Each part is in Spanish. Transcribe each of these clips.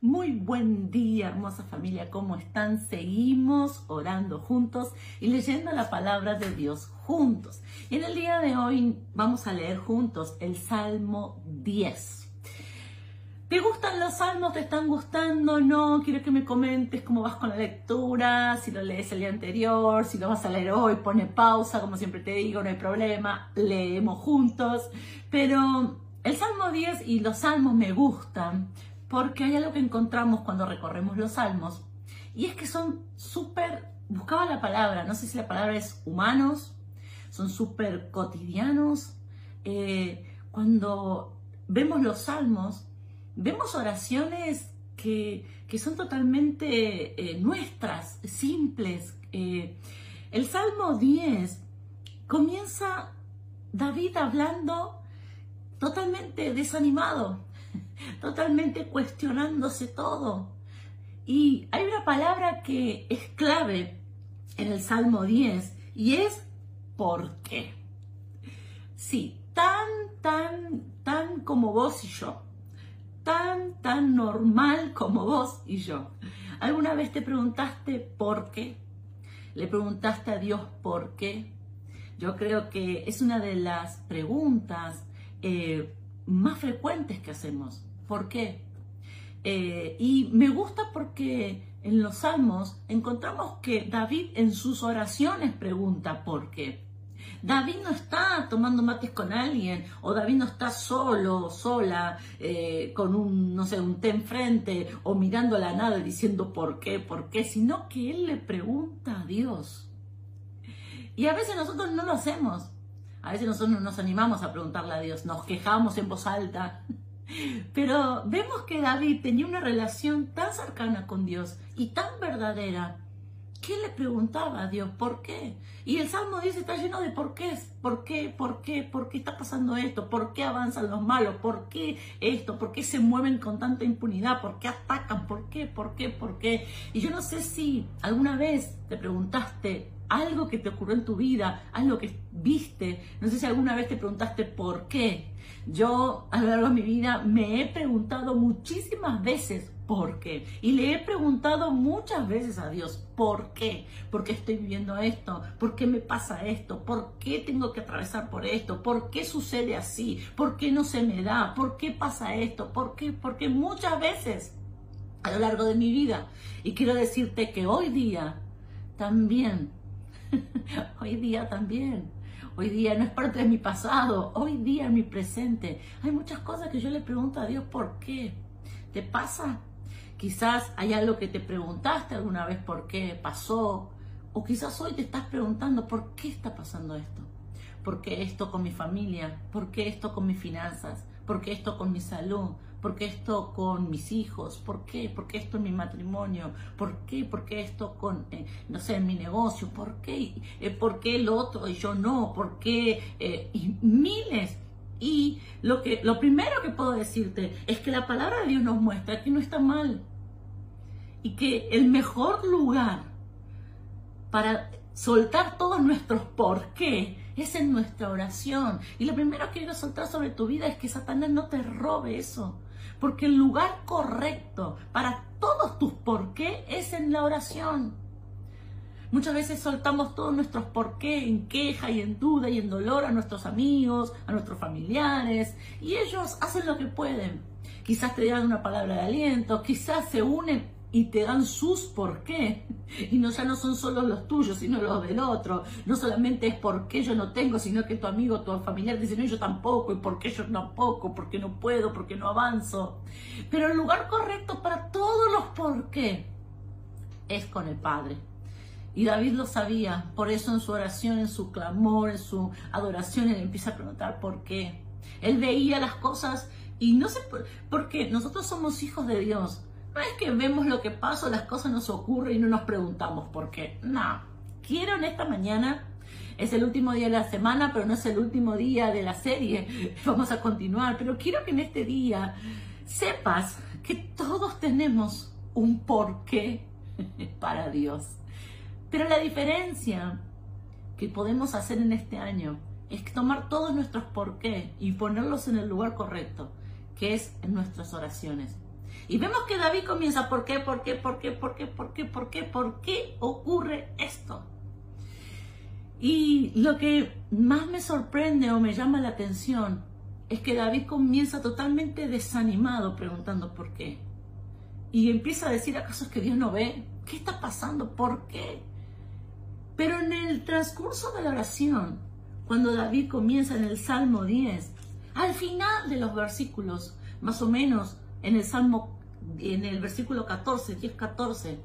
Muy buen día, hermosa familia, ¿cómo están? Seguimos orando juntos y leyendo la palabra de Dios juntos. Y en el día de hoy vamos a leer juntos el Salmo 10. ¿Te gustan los salmos? ¿Te están gustando? No, quiero que me comentes cómo vas con la lectura, si lo lees el día anterior, si lo vas a leer hoy, pone pausa, como siempre te digo, no hay problema, leemos juntos. Pero el Salmo 10 y los salmos me gustan porque hay algo que encontramos cuando recorremos los salmos y es que son súper, buscaba la palabra, no sé si la palabra es humanos, son súper cotidianos. Eh, cuando vemos los salmos, vemos oraciones que, son totalmente eh, nuestras, simples. Eh, el Salmo 10 comienza David hablando totalmente desanimado, totalmente cuestionándose todo. Y hay una palabra que es clave en el Salmo 10 y es ¿por qué? Sí, tan, tan, tan como vos y yo tan, tan normal como vos y yo. ¿Alguna vez te preguntaste por qué? ¿Le preguntaste a Dios por qué? Yo creo que es una de las preguntas eh, más frecuentes que hacemos. ¿Por qué? Eh, y me gusta porque en los salmos encontramos que David en sus oraciones pregunta por qué. David no está tomando mates con alguien, o David no está solo, sola, eh, con un, no sé, un té enfrente, o mirando a la nada diciendo por qué, por qué, sino que él le pregunta a Dios. Y a veces nosotros no lo hacemos. A veces nosotros no nos animamos a preguntarle a Dios, nos quejamos en voz alta. Pero vemos que David tenía una relación tan cercana con Dios y tan verdadera ¿Qué le preguntaba a Dios? ¿Por qué? Y el Salmo dice, está lleno de por qué, por qué, por qué, por qué está pasando esto, por qué avanzan los malos, por qué esto, por qué se mueven con tanta impunidad, por qué atacan, por qué, por qué, por qué. Y yo no sé si alguna vez te preguntaste algo que te ocurrió en tu vida, algo que viste, no sé si alguna vez te preguntaste por qué. Yo a lo largo de mi vida me he preguntado muchísimas veces por qué. Y le he preguntado muchas veces a Dios, ¿por qué? ¿Por qué estoy viviendo esto? ¿Por qué me pasa esto? ¿Por qué tengo que atravesar por esto? ¿Por qué sucede así? ¿Por qué no se me da? ¿Por qué pasa esto? ¿Por qué? Porque muchas veces a lo largo de mi vida. Y quiero decirte que hoy día también, hoy día también, hoy día no es parte de mi pasado, hoy día en mi presente. Hay muchas cosas que yo le pregunto a Dios, ¿por qué? ¿Te pasa? Quizás hay algo que te preguntaste alguna vez por qué pasó, o quizás hoy te estás preguntando por qué está pasando esto. ¿Por qué esto con mi familia? ¿Por qué esto con mis finanzas? ¿Por qué esto con mi salud? ¿Por qué esto con mis hijos? ¿Por qué? ¿Por qué esto en mi matrimonio? ¿Por qué? ¿Por qué esto con, eh, no sé, en mi negocio? ¿Por qué? Eh, ¿Por qué el otro y yo no? ¿Por qué? Eh, miles y lo, que, lo primero que puedo decirte es que la palabra de Dios nos muestra que no está mal. Y que el mejor lugar para soltar todos nuestros por qué es en nuestra oración. Y lo primero que quiero soltar sobre tu vida es que Satanás no te robe eso. Porque el lugar correcto para todos tus por qué es en la oración. Muchas veces soltamos todos nuestros por qué en queja y en duda y en dolor a nuestros amigos, a nuestros familiares, y ellos hacen lo que pueden. Quizás te dan una palabra de aliento, quizás se unen y te dan sus por qué. Y no, ya no son solo los tuyos, sino los del otro. No solamente es por qué yo no tengo, sino que tu amigo, tu familiar dice, no, yo tampoco, y por qué yo tampoco, porque no puedo, porque no avanzo. Pero el lugar correcto para todos los por qué es con el Padre. Y David lo sabía, por eso en su oración, en su clamor, en su adoración, él empieza a preguntar por qué. Él veía las cosas y no sé por, qué. Nosotros somos hijos de Dios. No es que vemos lo que pasa, las cosas nos ocurren y no nos preguntamos por qué. No. Quiero en esta mañana, es el último día de la semana, pero no es el último día de la serie. Vamos a continuar. Pero quiero que en este día sepas que todos tenemos un porqué para Dios. Pero la diferencia que podemos hacer en este año es tomar todos nuestros por qué y ponerlos en el lugar correcto, que es en nuestras oraciones. Y vemos que David comienza, ¿por qué? ¿Por qué? ¿Por qué? ¿Por qué? ¿Por qué? ¿Por qué? ¿Por qué ocurre esto? Y lo que más me sorprende o me llama la atención es que David comienza totalmente desanimado preguntando por qué. Y empieza a decir, ¿acaso es que Dios no ve? ¿Qué está pasando? ¿Por qué? Pero en el transcurso de la oración, cuando David comienza en el Salmo 10, al final de los versículos, más o menos en el Salmo, en el versículo 14, 10, 14,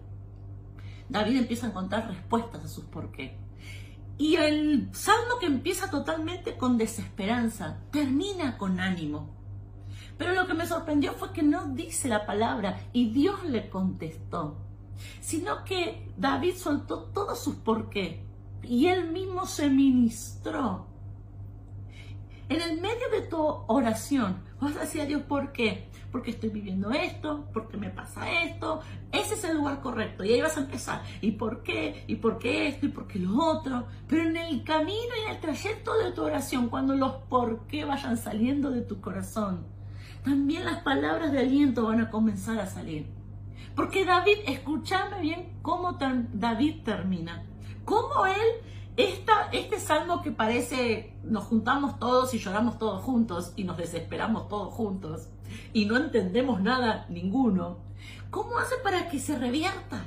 David empieza a encontrar respuestas a sus por qué. Y el salmo que empieza totalmente con desesperanza, termina con ánimo. Pero lo que me sorprendió fue que no dice la palabra y Dios le contestó, sino que David soltó todos sus por qué y él mismo se ministró. En el medio de tu oración, vas a decir a Dios por qué porque estoy viviendo esto, porque me pasa esto. Ese es el lugar correcto. Y ahí vas a empezar. ¿Y por qué? ¿Y por qué esto? ¿Y por qué lo otro? Pero en el camino y en el trayecto de tu oración, cuando los por qué vayan saliendo de tu corazón, también las palabras de aliento van a comenzar a salir. Porque David, escúchame bien cómo David termina. Cómo él esta, este salmo que parece nos juntamos todos y lloramos todos juntos y nos desesperamos todos juntos y no entendemos nada ninguno, ¿cómo hace para que se revierta?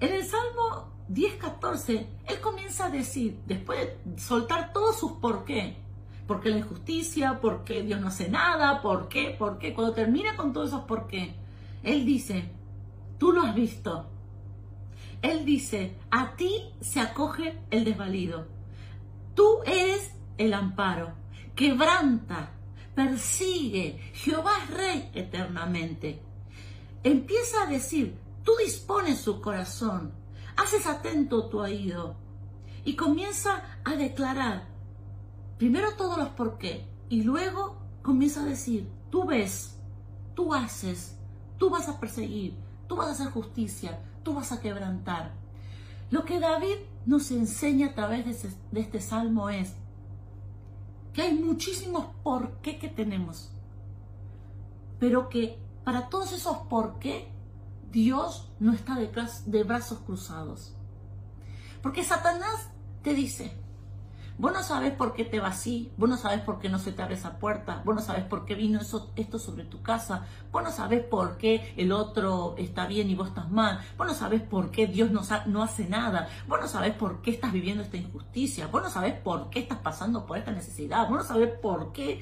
En el Salmo 10.14, él comienza a decir, después de soltar todos sus por qué, por qué la injusticia, por qué Dios no hace nada, por qué, por qué, cuando termina con todos esos por qué, él dice, tú lo has visto, él dice, a ti se acoge el desvalido. Tú eres el amparo. Quebranta, persigue. Jehová es rey eternamente. Empieza a decir, tú dispones su corazón, haces atento tu oído y comienza a declarar primero todos los por qué y luego comienza a decir, tú ves, tú haces, tú vas a perseguir, tú vas a hacer justicia, tú vas a quebrantar. Lo que David nos enseña a través de, este salmo es que hay muchísimos por qué que tenemos, pero que para todos esos por qué Dios no está de brazos cruzados. Porque Satanás te dice, Vos no sabes por qué te va así, vos no sabes por qué no se te abre esa puerta, vos no sabes por qué vino esto sobre tu casa, vos no sabes por qué el otro está bien y vos estás mal, vos no sabes por qué Dios no, no hace nada, vos no sabes por qué estás viviendo esta injusticia, vos no sabes por qué estás pasando por esta necesidad, vos no sabes por qué.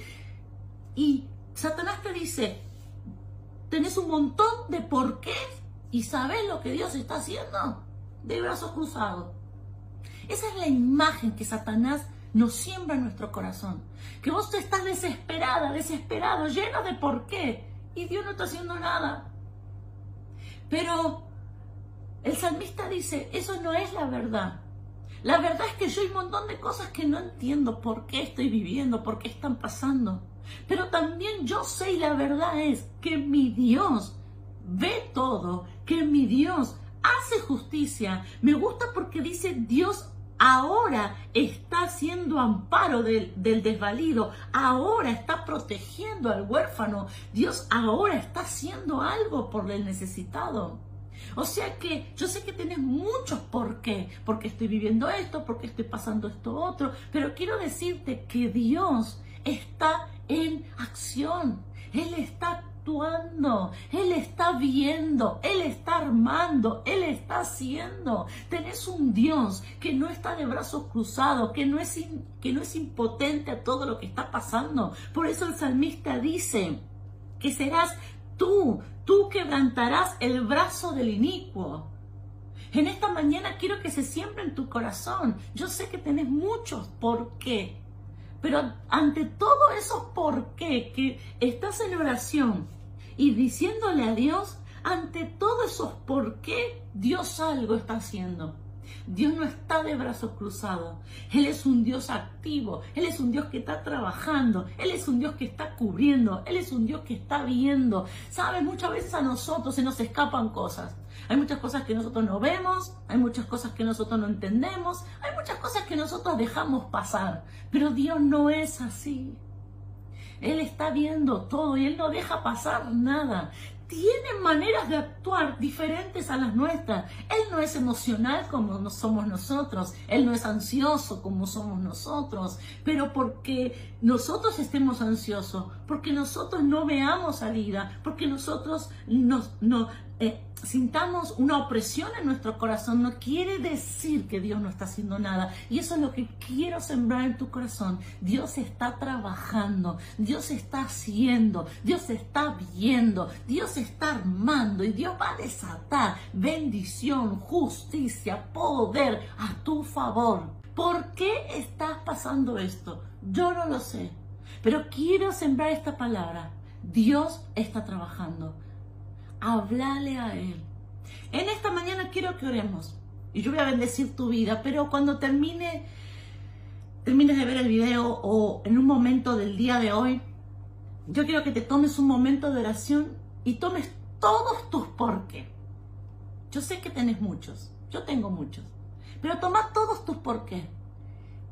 Y Satanás te dice, tenés un montón de por qué y sabes lo que Dios está haciendo de brazos cruzados. Esa es la imagen que Satanás nos siembra en nuestro corazón. Que vos estás desesperada, desesperado, lleno de por qué. Y Dios no está haciendo nada. Pero el salmista dice, eso no es la verdad. La verdad es que yo hay un montón de cosas que no entiendo por qué estoy viviendo, por qué están pasando. Pero también yo sé y la verdad es que mi Dios ve todo, que mi Dios hace justicia. Me gusta porque dice Dios ahora está haciendo amparo del, desvalido, ahora está protegiendo al huérfano, Dios ahora está haciendo algo por el necesitado. O sea que yo sé que tienes muchos por qué, porque estoy viviendo esto, porque estoy pasando esto otro, pero quiero decirte que Dios está en acción, Él está actuando, Él está viendo, Él está armando, Él está haciendo. Tenés un Dios que no está de brazos cruzados, que no es, que no es impotente a todo lo que está pasando. Por eso el salmista dice que serás tú, tú quebrantarás el brazo del inicuo. En esta mañana quiero que se siembre en tu corazón. Yo sé que tenés muchos por qué. Pero ante todo eso por qué que estás en oración y diciéndole a Dios, ante todos esos por qué Dios algo está haciendo. Dios no está de brazos cruzados. Él es un Dios activo. Él es un Dios que está trabajando. Él es un Dios que está cubriendo. Él es un Dios que está viendo. ¿Sabe? Muchas veces a nosotros se nos escapan cosas. Hay muchas cosas que nosotros no vemos. Hay muchas cosas que nosotros no entendemos. Hay muchas cosas que nosotros dejamos pasar. Pero Dios no es así. Él está viendo todo y Él no deja pasar nada. tiene maneras de actuar diferentes a las nuestras. Él no es emocional como somos nosotros, Él no es ansioso como somos nosotros, pero porque nosotros estemos ansiosos, porque nosotros no veamos salida, porque nosotros nos, no, eh, sintamos una opresión en nuestro corazón, no quiere decir que Dios no está haciendo nada. Y eso es lo que quiero sembrar en tu corazón. Dios está trabajando, Dios está haciendo, Dios está viendo, Dios está armando y Dios va a desatar bendición, justicia, poder a tu favor. ¿Por qué estás pasando esto? Yo no lo sé, pero quiero sembrar esta palabra. Dios está trabajando. Háblale a Él. En esta mañana quiero que oremos. Y yo voy a bendecir tu vida, pero cuando termine, termines de ver el video o en un momento del día de hoy, yo quiero que te tomes un momento de oración y tomes todos tus por qué. Yo sé que tenés muchos, yo tengo muchos, pero toma todos tus por qué.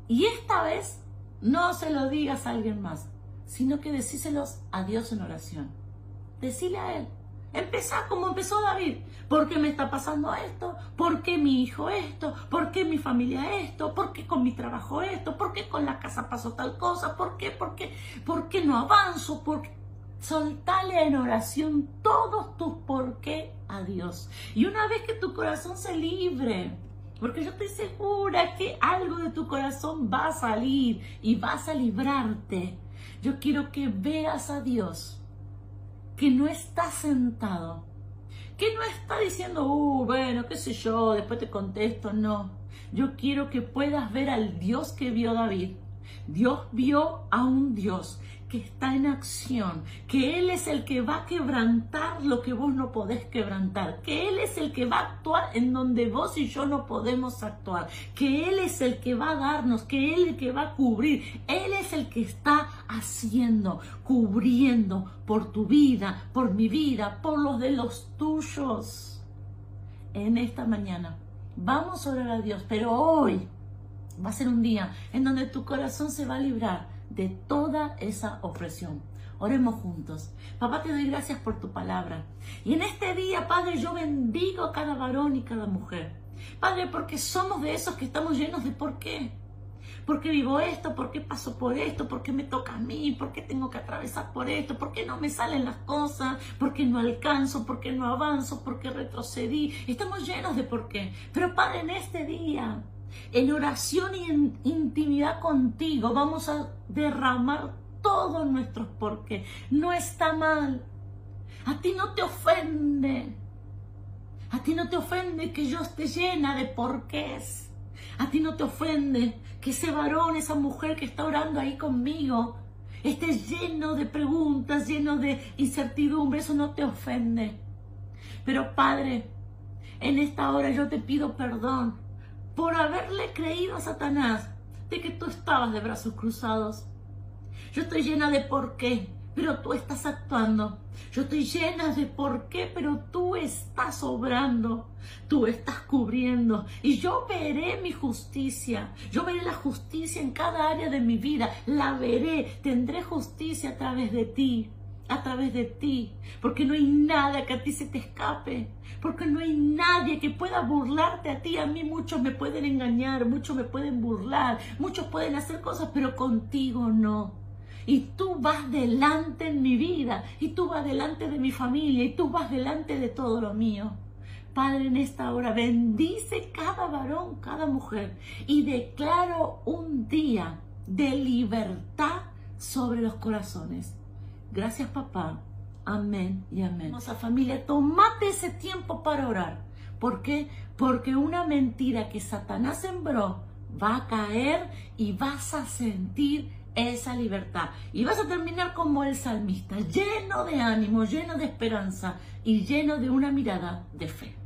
Y esta vez no se lo digas a alguien más, sino que decíselos a Dios en oración. Decile a Él, Empezá como empezó David. ¿Por qué me está pasando esto? ¿Por qué mi hijo esto? ¿Por qué mi familia esto? ¿Por qué con mi trabajo esto? ¿Por qué con la casa pasó tal cosa? ¿Por qué? ¿Por qué? ¿Por qué no avanzo? ¿Por Soltale en oración todos tus por qué a Dios. Y una vez que tu corazón se libre, porque yo estoy segura que algo de tu corazón va a salir y vas a librarte. Yo quiero que veas a Dios que no está sentado, que no está diciendo, uh, bueno, qué sé yo, después te contesto, no. Yo quiero que puedas ver al Dios que vio David. Dios vio a un Dios que está en acción, que Él es el que va a quebrantar lo que vos no podés quebrantar, que Él es el que va a actuar en donde vos y yo no podemos actuar, que Él es el que va a darnos, que Él es el que va a cubrir, Él es el que está haciendo, cubriendo por tu vida, por mi vida, por los de los tuyos. En esta mañana vamos a orar a Dios, pero hoy va a ser un día en donde tu corazón se va a librar de toda esa opresión. Oremos juntos. Papá, te doy gracias por tu palabra. Y en este día, Padre, yo bendigo a cada varón y cada mujer. Padre, porque somos de esos que estamos llenos de por qué. ¿Por qué vivo esto? ¿Por qué paso por esto? ¿Por qué me toca a mí? ¿Por qué tengo que atravesar por esto? ¿Por qué no me salen las cosas? ¿Por qué no alcanzo? ¿Por qué no avanzo? ¿Por qué retrocedí? Estamos llenos de por qué. Pero Padre, en este día en oración y en intimidad contigo vamos a derramar todos nuestros porqué. No está mal. A ti no te ofende. A ti no te ofende que yo esté llena de porqués. A ti no te ofende que ese varón, esa mujer que está orando ahí conmigo, esté lleno de preguntas, lleno de incertidumbre. Eso no te ofende. Pero Padre, en esta hora yo te pido perdón por haberle creído a Satanás de que tú estabas de brazos cruzados. Yo estoy llena de por qué, pero tú estás actuando. Yo estoy llena de por qué, pero tú estás obrando. Tú estás cubriendo. Y yo veré mi justicia. Yo veré la justicia en cada área de mi vida. La veré. Tendré justicia a través de ti a través de ti, porque no hay nada que a ti se te escape, porque no hay nadie que pueda burlarte a ti. A mí muchos me pueden engañar, muchos me pueden burlar, muchos pueden hacer cosas, pero contigo no. Y tú vas delante en mi vida, y tú vas delante de mi familia, y tú vas delante de todo lo mío. Padre, en esta hora bendice cada varón, cada mujer, y declaro un día de libertad sobre los corazones Gracias papá. Amén y amén. Hermosa familia, tomate ese tiempo para orar. ¿Por qué? Porque una mentira que Satanás sembró va a caer y vas a sentir esa libertad. Y vas a terminar como el salmista, lleno de ánimo, lleno de esperanza y lleno de una mirada de fe.